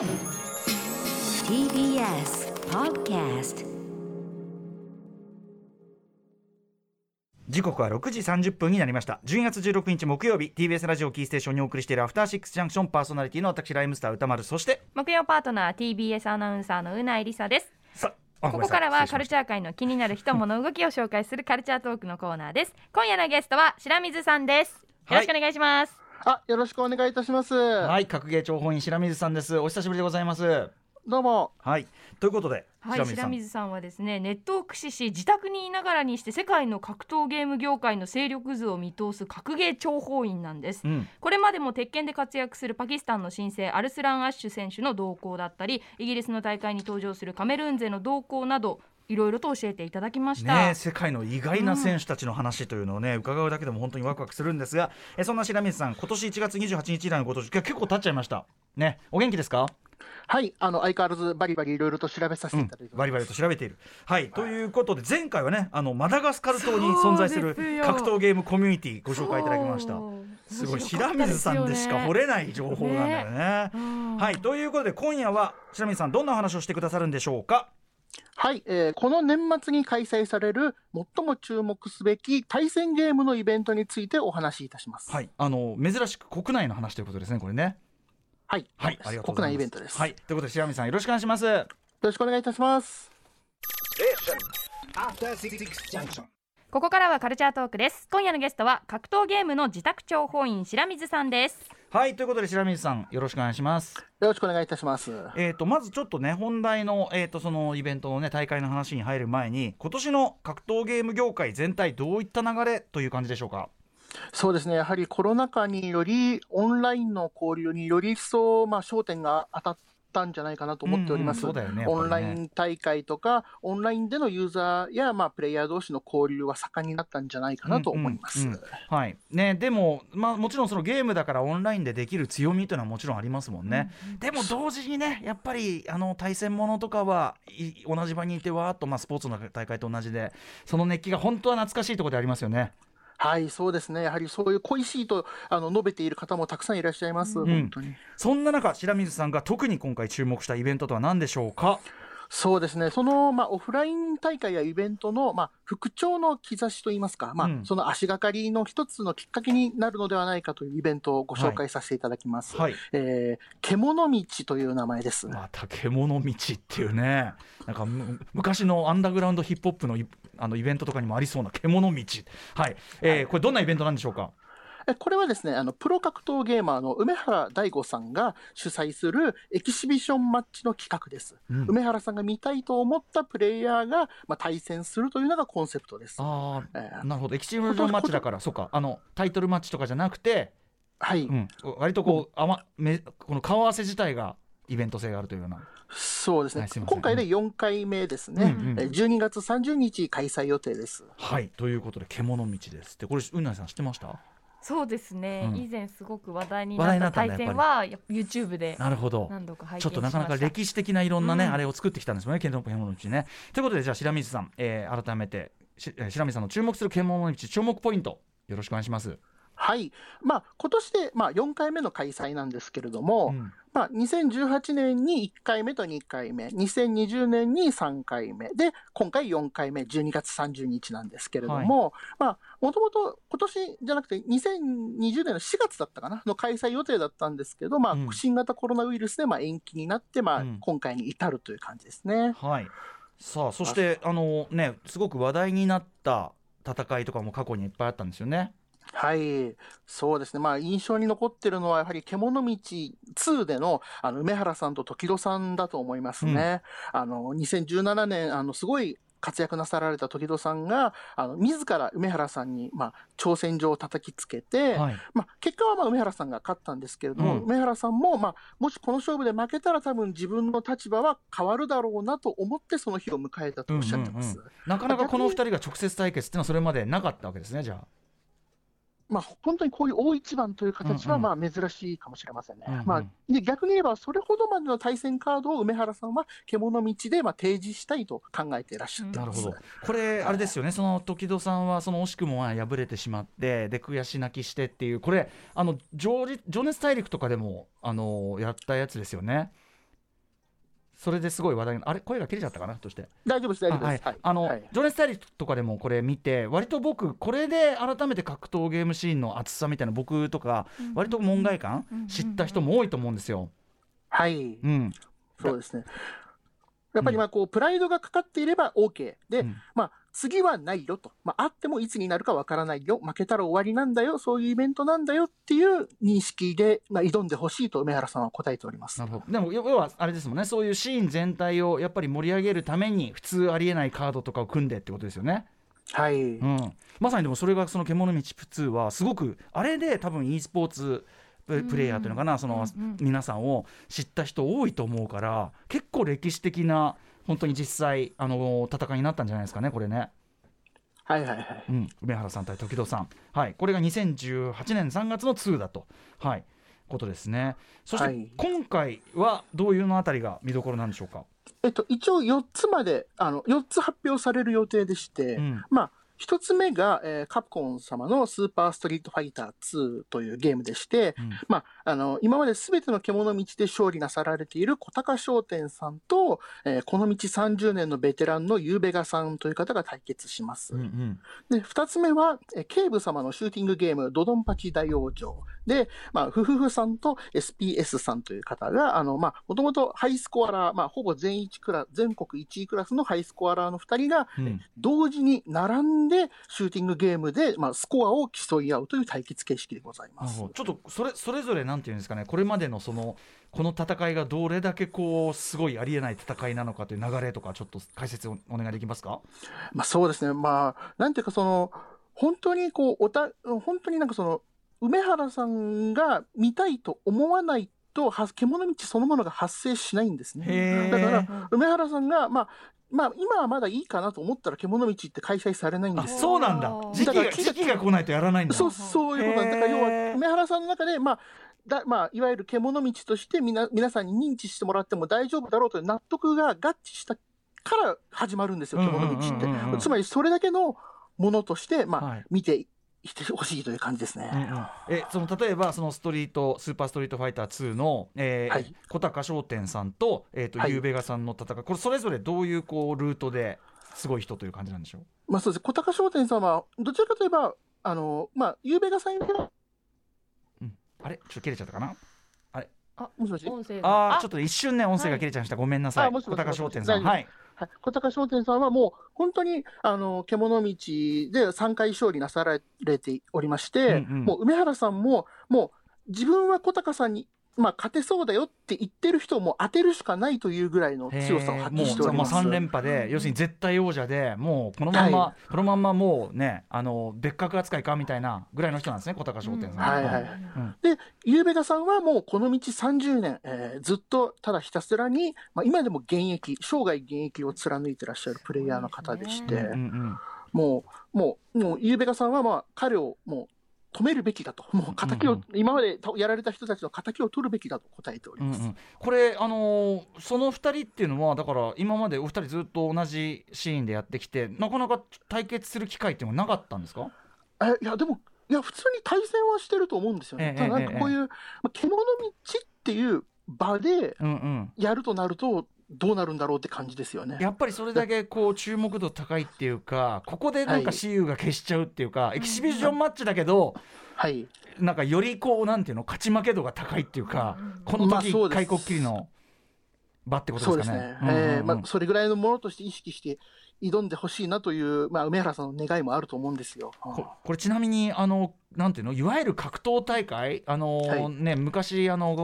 TBS Podcast 時刻は6時30分になりました。12月16日木曜日 TBS ラジオキーステーションにお送りしているアフターシックスジャンクションパーソナリティの私ライムスター歌丸そして木曜パートナー TBS アナウンサーのうないりさです。さあここからはカルチチャー界の気になる人物動きを紹介するカルチャートークのコーナーです。今夜のゲストは白水さんです。よろしくお願いします、あ、よろしくお願いいたします。はい格ゲー諜報員白水さんです。お久しぶりでございます。どうも。はいということではい、白水さん。白水さんはですねネットを駆使し自宅にいながらにして世界の格闘ゲーム業界の勢力図を見通す格ゲー諜報員なんです、うん。これまでも鉄拳で活躍するパキスタンの新星アルスラン・アッシュ選手の動向だったりイギリスの大会に登場するカメルーン勢の動向などいろいろと教えていただきました、ねえ、世界の意外な選手たちの話というのをね、伺うだけでも本当にワクワクするんですがえそんな白水さん今年1月28日以来のこと結構経っちゃいました。ねお元気ですか？はい、あの相変わらずバリバリいろいろと調べさせていただいてます、バリバリと調べている。はい、ということで前回はねあのマダガスカル島に存在する格闘ゲームコミュニティご紹介いただきました。そう。すごい面白水さんでしか掘れれない情報なんだよね。はいということで今夜は白水さんどんなお話をしてくださるんでしょうか？はい、えーこの年末に開催される最も注目すべき対戦ゲームのイベントについてお話しいたします。はい。あの珍しく国内の話ということですねこれね。はい、はい。ありがとうご国ざいます。内イベントです。はい。ということで白水さんよろしくお願いします。よろしくお願いいたします。After Six Junction. ここからはカルチャートークです。今夜のゲストは格闘ゲームの自宅諜報員白水さんですはいということで白水さんよろしくお願いします。よろしくお願いいたします。えー、とまずちょっとね本題の,、えー、とそのイベントのね大会の話に入る前に今年の格闘ゲーム業界全体どういった流れという感じでしょうか？そうですね、やはりコロナ禍により、オンラインの交流により一層、まあ、焦点が当たったんじゃないかなと思っております。うんうんねねオンライン大会とか、オンラインでのユーザーや、まあ、プレイヤー同士の交流は盛んになったんじゃないかなと思います。うんうんうんはいね、でも、まあ、もちろんそのゲームだからオンラインでできる強みというのはもちろんありますもんね、でも同時にねやっぱりあの対戦ものとかはい同じ場にいてわーっと、まあ、スポーツの大会と同じでその熱気が本当は懐かしいところでありますよね。はい、そうですね。やはりそういう恋しいとあの述べている方もたくさんいらっしゃいます。本当に。そんな中白水さんが特に今回注目したイベントとは何でしょうか？そうですね、その、まあ、オフライン大会やイベントの、まあ、復調の兆しといいますか、まあうん。その足がかりの一つのきっかけになるのではないかというイベントをご紹介させていただきます。はい。えー獣道という名前です。また獣道っていうね。なんかむ昔のアンダーグラウンドヒップホップのイあのイベントとかにもありそうな獣道。はい、えーこれどんなイベントなんでしょうか？えこれはですね、あのプロ格闘ゲーマーの梅原大吾さんが主催するエキシビションマッチの企画です。うん。梅原さんが見たいと思ったプレイヤーが、まあ、対戦するというのがコンセプトです。あえーあなるほど。エキシビションマッチだから。そうか。あのタイトルマッチとかじゃなくて、はい、うん、割とこうあまめこの顔合わせ自体がイベント性があるというような。そうですね。はいす今回で4回目ですね、うんうんえ12月30日開催予定です。はい。ということで獣道ですって。これうなぎさん知ってました？そうですね、うん。以前すごく話題に話題になった対戦は YouTube でなるほど。何度か拝見ちょっとなかなか歴史的ないろんなね、うん。あれを作ってきたんですよね、獣道ね。ということで、じゃあ、白水さん、えー改めて、しえー白水さんの注目する獣道、注目ポイント、よろしくお願いします。はい、まあ今年で、まあ、4回目の開催なんですけれども、うんまあ、2018年に1回目と2回目、2020年に3回目で、今回4回目、12月30日なんですけれども、まあ、もともと今年じゃなくて、2020年の4月だったかな、の開催予定だったんですけど、まあうん。新型コロナウイルスでまあ延期になって、まあうん。今回に至るという感じですね。はい、さあ、そして、あのね、すごく話題になった戦いとかも過去にいっぱいあったんですよね。はい、そうですね、まあ、印象に残ってるのは、やはり獣道2でのあの梅原さんと時戸さんだと思いますね。あの2017年、あのすごい活躍なさられた時戸さんが、あの自ら梅原さんに、まあ、挑戦状を叩きつけて、はい、まあ、結果はまあ梅原さんが勝ったんですけれども、うん梅原さんも、まあ、もしこの勝負で負けたら、多分自分の立場は変わるだろうなと思って、その日を迎えたとおっしゃってます。うんうんうんなかなかこの2人が直接対決っていうのは、それまでなかったわけですね、じゃあ。まあ、本当にこういう大一番という形はうんまあ珍しいかもしれませんね。うんうんまあ、で逆に言えば、それほどまでの対戦カードを梅原さんは獣道でまあ提示したいと考えていらっしゃってます。なるほど。これ、あれですよね、その時戸さんは、その惜しくもまあ敗れてしまって、で、悔し泣きしてっていう、これ、あの情じ情熱大陸とかでも、あのやったやつですよね。それですごい話題にあれ声が切れちゃったかなとして大丈夫です、大丈夫はいです。はい。あの、はい情熱大陸とかでもこれ見て割と僕これで改めて格闘ゲームシーンの熱さみたいな僕とか割と門外観知った人も多いと思うんですよ。はい。うん、そうですね。やっぱりまあこうプライドがかかっていれば OK で、うんまあ次はないよと、まあ、あってもいつになるかわからないよ、負けたら終わりなんだよ、そういうイベントなんだよっていう認識で、まあ、挑んでほしいと梅原さんは答えております。な。るほど。でも要要はあれですもんね。そういうシーン全体をやっぱり盛り上げるために普通ありえないカードとかを組んでってことですよね。はい。うん、まさにでもそれがその「獣道2」はすごくあれで多分 e スポーツププレイヤーというのかな、その皆さんを知った人多いと思うから結構歴史的な本当に実際あの戦いになったんじゃないですかねこれね。はいはいはい。うん、梅原さん対時戸さん、はい、これが2018年3月の2だと、はい、ことですね。そしはいて今回はどういうのあたりが見どころなんでしょうか？えっと、一応4つまで、あの、4つ発表される予定でして、うんまあ、1つ目が、えーカプコン様のスーパーストリートファイター2というゲームでして、うんまあ、あの、今まで全ての獣道で勝利なさられている小高商店さんと、えーこの道30年のベテランのゆうべがさんという方が対決します。うんうんで、二つ目は、えー警部様のシューティングゲーム、ドドンパチ大王城。で、まあ、フフフさんと SPS さんという方が、あの、まあ、もともとハイスコアラー、まあ、ほぼ全一クラ全国1位クラスのハイスコアラーの二人が、うん同時に並んで、シューティングゲームで、まあ、スコアを競い合うという対決形式でございますちょっとそれそれぞれなんていうんですかねこれまでのそのこの戦いがどれだけこうすごいありえない戦いなのかという流れとかちょっと解説をお願いできますか？まあ、そうですね。まあ、なんていうか、その、本当にこう、おた、本当になんかその、梅原さんが見たいと思わないと、は獣道そのものが発生しないんですね。へだからー梅原さんが、まあ、まあ、今はまだいいかなと思ったら、獣道って開催されないんあですよ。そうなんだ時期がだから時期が来ないとやらないんだ。そう、そういうことなんだ。だから、要は、梅原さんの中で、まあ、だまあ、いわゆる獣道としてみな皆さんに認知してもらっても大丈夫だろうという納得が合致したから始まるんですよ、獣道って。つまり、それだけのものとして、まあ、はい見ていってほしいという感じですね。うんうん。えその例えばそのストリートスーパーストリートファイター2の、えーはい。小高商店さんと,、えーとはい。ゆうべがさんの戦いこれそれぞれどういうこうルートですごい人という感じなんでしょう？まあ、そうです。小高商店さんは、どちらかといえば、あの、まあ、ゆうべがさんよりは、あれ？ちょっと切れちゃったかな？もしもし？音声が。ああ。ちょっと一瞬ね音声が切れちゃいました、ごめんなさい。あもしもし小高商店さん。もしもしはいはい、小高商店さんはもう本当にあの獣道で3回勝利なさられておりまして、うんうん。もう梅原さんも、もう自分は小高さんに、まあ、勝てそうだよって言ってる人をもう当てるしかないというぐらいの強さを発揮しております。もう3連覇で、要するに絶対王者でもうこのまんま、はこのまんまもうねあの別格扱いかみたいなぐらいの人なんですね小高商店さん、はいはい。うん。で、ゆうべがさんはもうこの道30年、えーずっとただひたすらに、まあ、今でも現役、生涯現役を貫いてらっしゃるプレイヤーの方でして、うんうんうんもう、もう、もう、ゆうべがさんは、まあ、彼をもう、止めるべきだと。もう、仇を、うん今までたやられた人たちの仇を取るべきだと答えております。うんうん、これ、あのーその2人っていうのはだから今までお二人ずっと同じシーンでやってきてなかなか対決する機会っていうのはなかったんですか？え、いや、でも、いや、普通に対戦はしてると思うんですよね。ええただ、なんかこういう、まあ、獣道っていう場でうんうんやるとなると、どうなるんだろうって感じですよね。やっぱりそれだけこう注目度高いっていうかここでなんかはい私有が消しちゃうっていうか、エキシビジョンマッチだけどはい。なんかよりこうなんていうの勝ち負け度が高いっていうか、この時まあそうです開国きりの場ってことでかね。ですすね。うんうんうんえーまあ、それぐらいのものとして意識して挑んでほしいなという、まあ、梅原さんの願いもあると思うんですよ。ここれちなみにあのなんていうのいわゆる格闘大会あの、はいね昔あの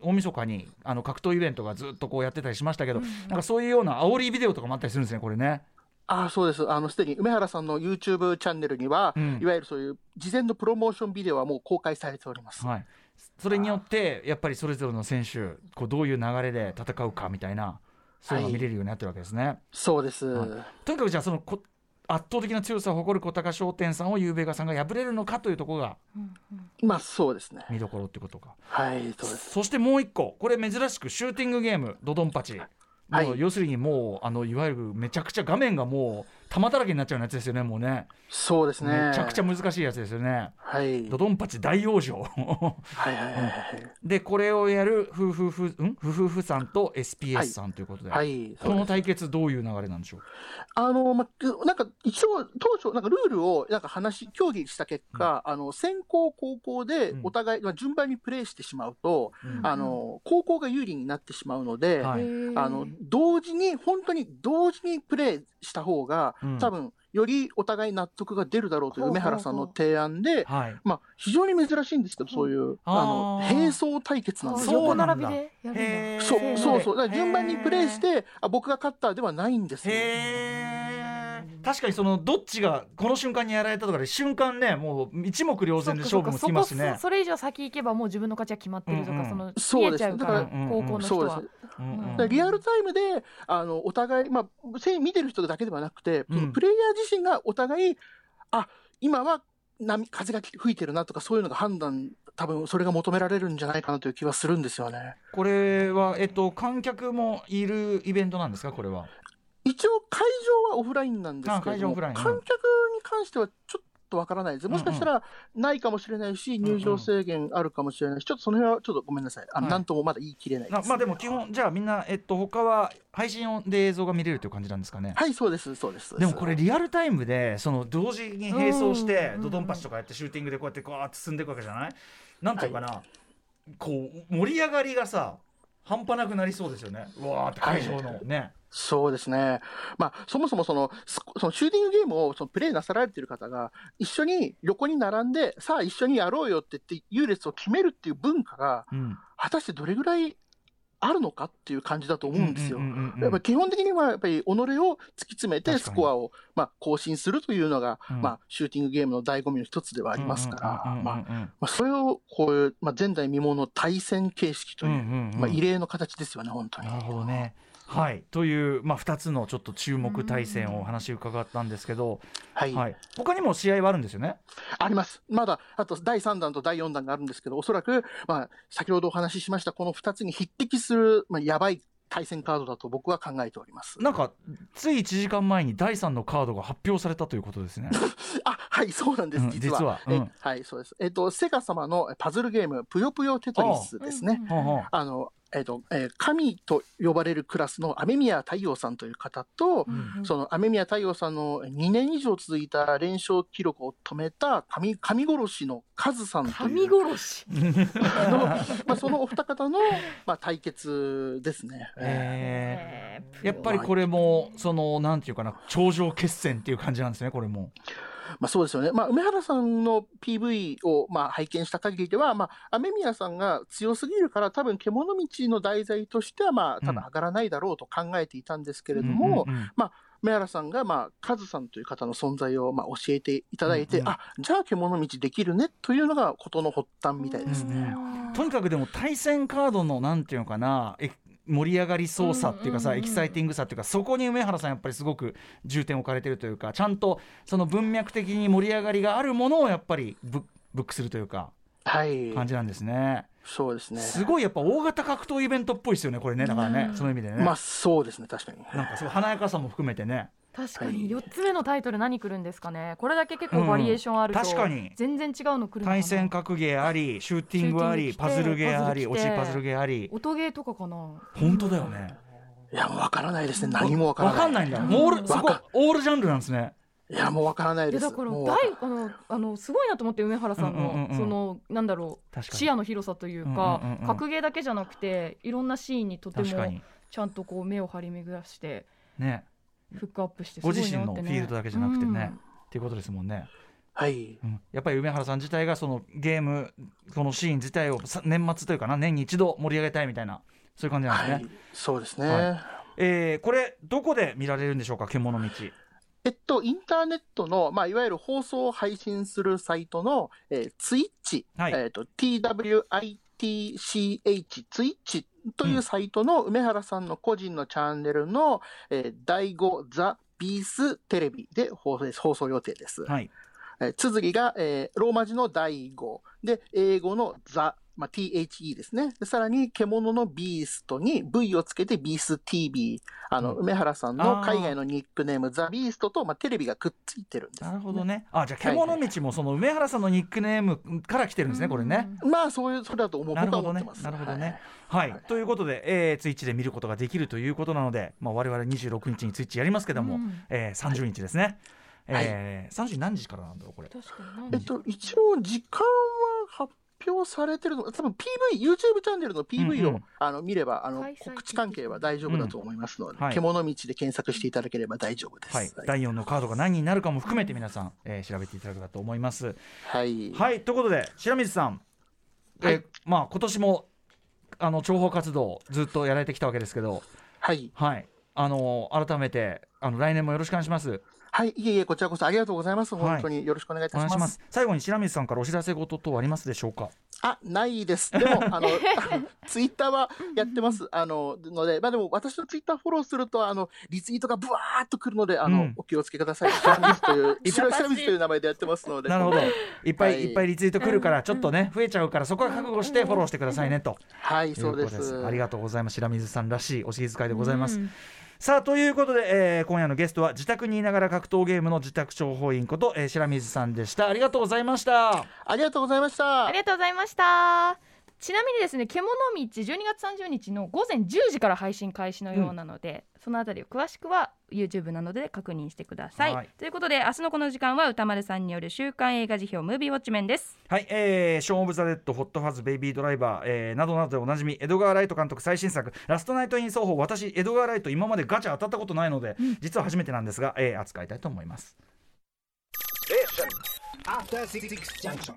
大晦日にあの格闘イベントがずっとこうやってたりしましたけど、なんかそういうような煽りビデオとかもあったりするんですねこれね。ああ、そうです。あの、すでに梅原さんの YouTube チャンネルには、うんいわゆるそういう事前のプロモーションビデオはもう公開されております。はい。それによってやっぱりそれぞれの選手こうどういう流れで戦うかみたいなそういうのが見れるようになってるわけですね。そうです。はいとにかくじゃあそのこ圧倒的な強さを誇る小高商店さんをゆうべがさんが敗れるのかというところがまあ、そうですね。見どころってことか。はい、そうです。そしてもう一個これ珍しくシューティングゲームドドンパチ、はいもう要するにもうあのいわゆるめちゃくちゃ画面がもう玉だらけになっちゃうやつですよねもうね。そうですね。めちゃくちゃ難しいやつですよね。はい。ドドンパチ大往生はいはいはいはい。でこれをやる夫婦ふん？夫婦婦さんと SPS さんということで、はい。この対決どういう流れなんでしょう？あの、ま、なんか一応当初、なんかルールをなんか話、協議した結果、あの、先行後攻でうん。お互い、まあ順番にプレイしてしまうと、うん。あの、後攻が有利になってしまうので、はい。あの、同時に、本当に同時にプレイした方が、うん多分、よりお互い納得が出るだろうという梅原さんの提案で、はい。まあ、非常に珍しいんですけど、そういう、あの、並走対決なんですよ。そう並びでやるんだ。へー。そうそうそう。だから順番にプレイして、あ、僕が勝ったではないんですよ。確かにそのどっちがこの瞬間にやられたとかで瞬間ねもう一目瞭然で勝負もつきますしね。そこそそれ以上先行けばもう自分の勝ちは決まってるとか、うんうん。そのそうです見えちゃうからだから高校の人は。そうです。うんうん。リアルタイムで、あの、お互い、まあ、せ見てる人だけではなくて、うん。プレイヤー自身がお互い、あ、今は波、風が吹いてるなとか、そういうのが判断、多分それが求められるんじゃないかなという気はするんですよね。これはえっと観客もいるイベントなんですか？これは一応、会場はオフラインなんですけれども、観客に関してはちょっとわからないです。もしかしたらないかもしれないし、入場制限あるかもしれないし、ちょっとその辺はちょっとごめんなさい。あの、はい。なんともまだ言い切れないです。なまあでも基本じゃあみんなえっと他は配信で映像が見れるという感じなんですかね。はい、そうです、そうです。でもこれリアルタイムでその同時に並走してうん。ドドンパチとかやってシューティングでこうやってこうやって進んでいくわけじゃない？なんていうかな、こう盛り上がりがさ半端なくなりそうですよね。うわーって会場の。ね、そうですね。まあ、そもそもその、そのシューティングゲームをそのプレイなさられている方が、一緒に横に並んで、さあ一緒にやろうよって言って、優劣を決めるっていう文化が、うん、果たしてどれぐらいあるのかっていう感じだと思うんですよ。やっぱり基本的には、やっぱり己を突き詰めて、スコアを、まあ、更新するというのが、うんまあ、シューティングゲームの醍醐味の一つではありますから、まあ、それを、こういう、まあ、前代未聞の対戦形式という、まあ、異例の形ですよね、本当に。なるほどね。はい、という、まあ、2つのちょっと注目対戦をお話伺ったんですけど、はい。はい、他にも試合はあるんですよね？あります。まだ、あと第3弾と第4弾があるんですけど、おそらく、まあ、先ほどお話ししました、この2つに匹敵する、まあ、やばい対戦カードだと僕は考えております。なんかつい1時間前に第3のカードが発表されたということですね。あ、はい、そうなんです、うん実は。実はうんえはい、そうです。えっ、と、セガ様のパズルゲーム、ぷよぷよテトリスですね。ほうほうあの、えっ、と、えー神と呼ばれるクラスの雨宮太陽さんという方と、うん。その雨宮太陽さんの2年以上続いた連勝記録を止めた神神殺しのカズさんと神いう。殺し。の、まあ、そのお二方の、まあ、対決ですね。ええー。やっぱりこれもそのなんていうかな頂上決戦っていう感じなんですねこれも。まあ、そうですよね。まあ、梅原さんの PV を、まあ、拝見した限りでは、まあ、雨宮さんが強すぎるから、多分獣道の題材としては、まあ、多分上がらないだろうと考えていたんですけれども、うんうんうん梅原さんが、まあ、カズさんという方の存在を、まあ、教えていただいて、うんうんあ、じゃあ獣道できるね、というのが事の発端みたいですね。とにかくでも対戦カードのなんていうのかなえ盛り上がり操作っていうかさ、うんうんうんエキサイティングさっていうかそこに梅原さんやっぱりすごく重点を置かれてるというかちゃんとその文脈的に盛り上がりがあるものをやっぱりブブックするというかはい。感じなんですね。そうですね。すごいやっぱ大型格闘イベントっぽいですよねこれねだからね、うんその意味でね、まあ、そうですね、確かに。なんかすごい華やかさも含めてね。確かに。4つ目のタイトル何来るんですかね。これだけ結構バリエーションあると、うん確かに。全然違うの来る対戦格ゲーありシューティングありパズルゲーあり落ちパズルゲーあり。音ゲーとかかな。本当だよね。いや、もうわからないですね。何もわからない。わかんないんだ。もうオールオールジャンルなんですねいや、もうわからないです。だから大あのあのすごいなと思って梅原さんの、うんうんそのなんだろう視野の広さというか、うんうんうんうん。格ゲーだけじゃなくていろんなシーンにとてもちゃんとこう目を張り巡らしてね。フックアップしてすごごいなって、ね、自身のフィールドだけじゃなくてね、っていうことですもんね、はい。うん。やっぱり梅原さん自体がそのゲームこのシーン自体をさ年末というかな年に一度盛り上げたいみたいなそういう感じなんですね、はい。そうですね。はい。えーこれどこで見られるんでしょうか？獣道えっと、インターネットの、まあ、いわゆる放送を配信するサイトの、えー、ツイッチ、はいえっと、TWITCH、ツイッチというサイトの梅原さんの個人のチャンネルの、えー、第5ザ・ビーステレビで放送放送予定です。はいえー綴りが、えーローマ字の第5で、英語のザ、まあ、THE ですね。でさらに、獣のビーストに V をつけてビース TV。あの、うん。梅原さんの海外のニックネーム、ザ・ビーストと、まあ、テレビがくっついてるんです、なるほど。ね。あじゃあはい獣道もその梅原さんのニックネームから来てるんですねこれね。まあ、そういう、それだと思う。なるほどね。僕は思ってます。なるほどね。はい。はい、ということで、えー、ツイッチで見ることができるということなので、まあ、我々26日にツイッチやりますけども、うん。えー、30日ですね、えー、30何時からなんだろうこれ。確かにえっと、一応、時間は発表されてるの、多分 PV、YouTube チャンネルの PV を、うんうん。あの見れば、あの告知関係は大丈夫だと思いますので、うん。はい獣道で検索していただければ大丈夫です。はい、第4のカードが何になるかも含めて皆さん、えー調べていただけたらと思います。はい。はい。ということで白水さん、えーはいまあ、今年もあの諜報活動ずっとやられてきたわけですけど、はい。はい。あのー改めてあの来年もよろしくお願いします。はい。いえいえ、こちらこそありがとうございます。はい本当によろしくお願いいたします。お願いします。最後に白水さんからお知らせ事等ありますでしょうか？あ、ないです。でも、あの、ツイッターはやってます。あの、ので、まあでも、私のツイッターフォローすると、あの、リツイートがブワーっとくるので、あの、うんお気をつけください。シラミスという、シラシラミスという名前でやってますので。なるほど。いっぱい、はいい、っぱいリツイート来るから、ちょっとね、増えちゃうから、そこは覚悟してフォローしてくださいねと。はい、そうです。ありがとうございます。白水さんらしいお気遣いでございます。うんさあということで、えー今夜のゲストは自宅にいながら格闘ゲームの自宅諜報員こと、えー白水さんでしたありがとうございましたありがとうございました。ありがとうございました。ちなみにですね、獣道12月30日の午前10時から配信開始のようなので、そのあたりを詳しくは YouTube などで確認してください。はいということで、明日のこの時間は歌丸さんによる週刊映画辞表ムービーウォッチメンです。はい、えー、ショーン・オブ・ザ・レッド、ホット・ファズ・ベイビー・ドライバー、えーなどなどでおなじみ、エドガー・ライト監督最新作、ラストナイト・イン・奏法、私、エドガー・ライト、今までガチャ当たったことないので、実は初めてなんですが、えー扱いたいと思います。After Six Junction.